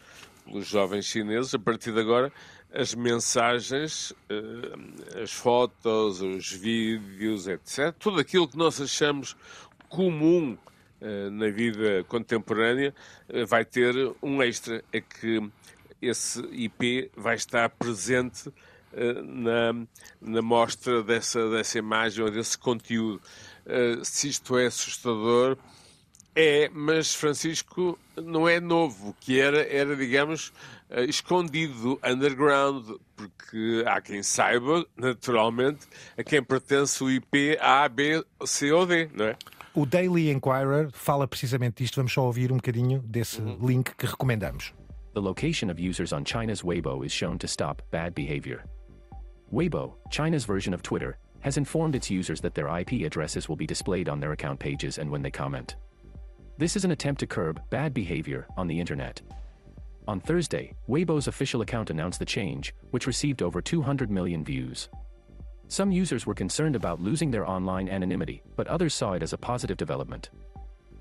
pelos jovens chineses. A partir de agora, as mensagens, uh, as fotos, os vídeos, etc., tudo aquilo que nós achamos comum uh, na vida contemporânea uh, vai ter um extra, é que esse IP vai estar presente na, na mostra dessa, dessa imagem ou desse conteúdo. se isto é assustador, é, mas Francisco não é novo. O que era, era, digamos, uh, escondido, underground, porque há quem saiba, naturalmente, a quem pertence o IP A, B, C ou D, não é? O Daily Inquirer fala precisamente disto. Vamos só ouvir um bocadinho desse uhum. link que recomendamos. The location of users on China's Weibo is shown to stop bad behavior. Weibo, China's version of Twitter, has informed its users that their IP addresses will be displayed on their account pages and when they comment. This is an attempt to curb bad behavior on the internet. On Thursday, Weibo's official account announced the change, which received over 200 million views. Some users were concerned about losing their online anonymity, but others saw it as a positive development.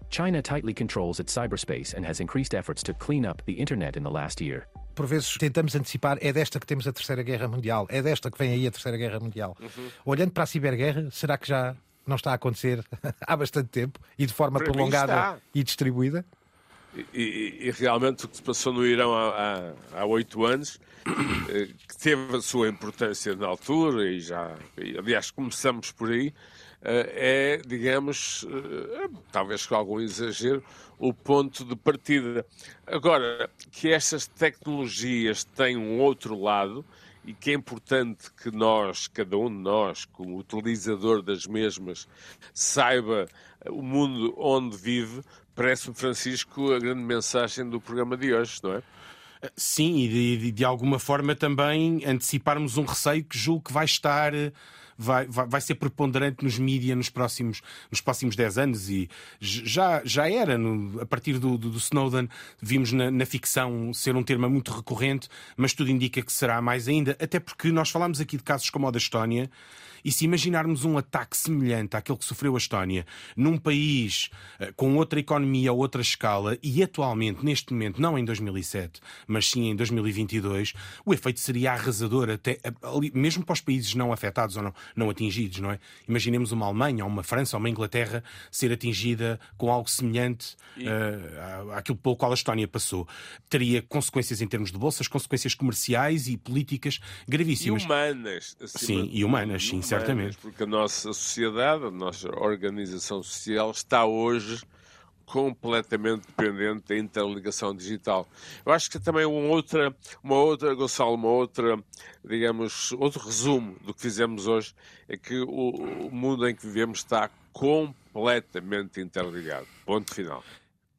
China tightly controls its cyberspace and has increased efforts to clean up the internet in the last year. Por vezes tentamos antecipar, é desta que temos a Terceira Guerra Mundial, é desta que vem aí a Terceira Guerra Mundial. Uhum. Olhando para a ciberguerra, será que já não está a acontecer há bastante tempo e de forma Para prolongada e distribuída? E, e, realmente o que se passou no Irão há oito anos, eh, que teve a sua importância na altura, e já, e, aliás, começamos por aí, eh, é, digamos, eh, talvez com algum exagero, o ponto de partida. Agora, que estas tecnologias têm um outro lado, e que é importante que nós, cada um de nós, como utilizador das mesmas, saiba o mundo onde vive, parece-me, Francisco, a grande mensagem do programa de hoje, não é? Sim, e de, de, alguma forma também anteciparmos um receio que julgo que vai estar vai, vai, vai ser preponderante nos mídias nos próximos, nos próximos 10 anos e já, já era, no, a partir do, do, do Snowden, vimos na, na, ficção ser um tema muito recorrente, mas tudo indica que será mais ainda, até porque nós falámos aqui de casos como o da Estónia e se imaginarmos um ataque semelhante àquele que sofreu a Estónia num país uh, com outra economia ou outra escala e atualmente, neste momento, não em 2007, mas sim em 2022, o efeito seria arrasador, até, ali, mesmo para os países não afetados ou não, não atingidos, não é? Imaginemos uma Alemanha, ou uma França, ou uma Inglaterra ser atingida com algo semelhante e... uh, àquilo pelo qual a Estónia passou. Teria consequências em termos de bolsas, consequências comerciais e políticas gravíssimas. E humanas. Sim, e humanas, sim, humanas, certamente. Porque a nossa sociedade, a nossa organização social está hoje completamente dependente da interligação digital. Eu acho que também uma outra, uma outra, Gonçalo, uma outra, digamos, outro resumo do que fizemos hoje é que o, o mundo em que vivemos está completamente interligado. Ponto final.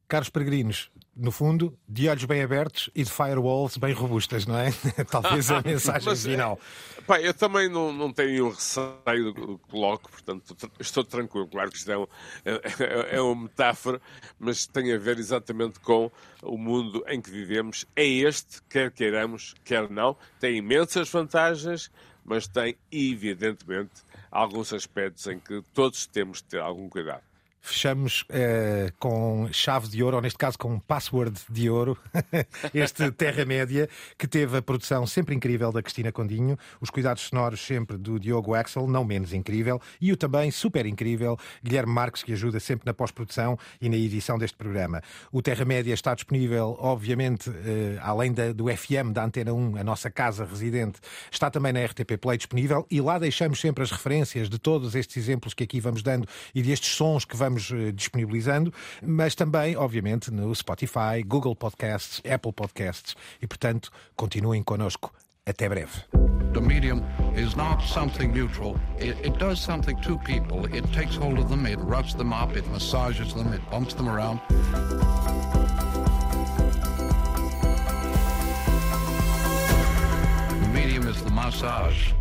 Caros peregrinos, no fundo, de olhos bem abertos e de firewalls bem robustas, não é? Talvez a mensagem Mas, final. Pá, eu também não, não tenho receio do coloco, portanto, estou tranquilo. Claro que isto é, um, é, é, uma metáfora, mas tem a ver exatamente com o mundo em que vivemos. É este, quer queiramos, quer não. Tem imensas vantagens, mas tem, evidentemente, alguns aspectos em que todos temos de ter algum cuidado fechamos uh, com chave de ouro, ou neste caso com password de ouro, este Terra-média, que teve a produção sempre incrível da Cristina Condinho, os cuidados sonoros sempre do Diogo Axel, não menos incrível, e o também super incrível Guilherme Marques, que ajuda sempre na pós-produção e na edição deste programa. O Terra-média está disponível, obviamente, uh, além da, do FM da Antena 1, a nossa casa residente, está também na RTP Play disponível, e lá deixamos sempre as referências de todos estes exemplos que aqui vamos dando e destes sons que vamos vamos eh, disponibilizando, mas também, obviamente, no Spotify, Google Podcasts, Apple Podcasts e, portanto, continuem connosco. Até breve. The medium is not something neutral. It, it, does something to people. It takes hold of them, it roughs them up, it massages them, it bumps them around. The medium is the massage.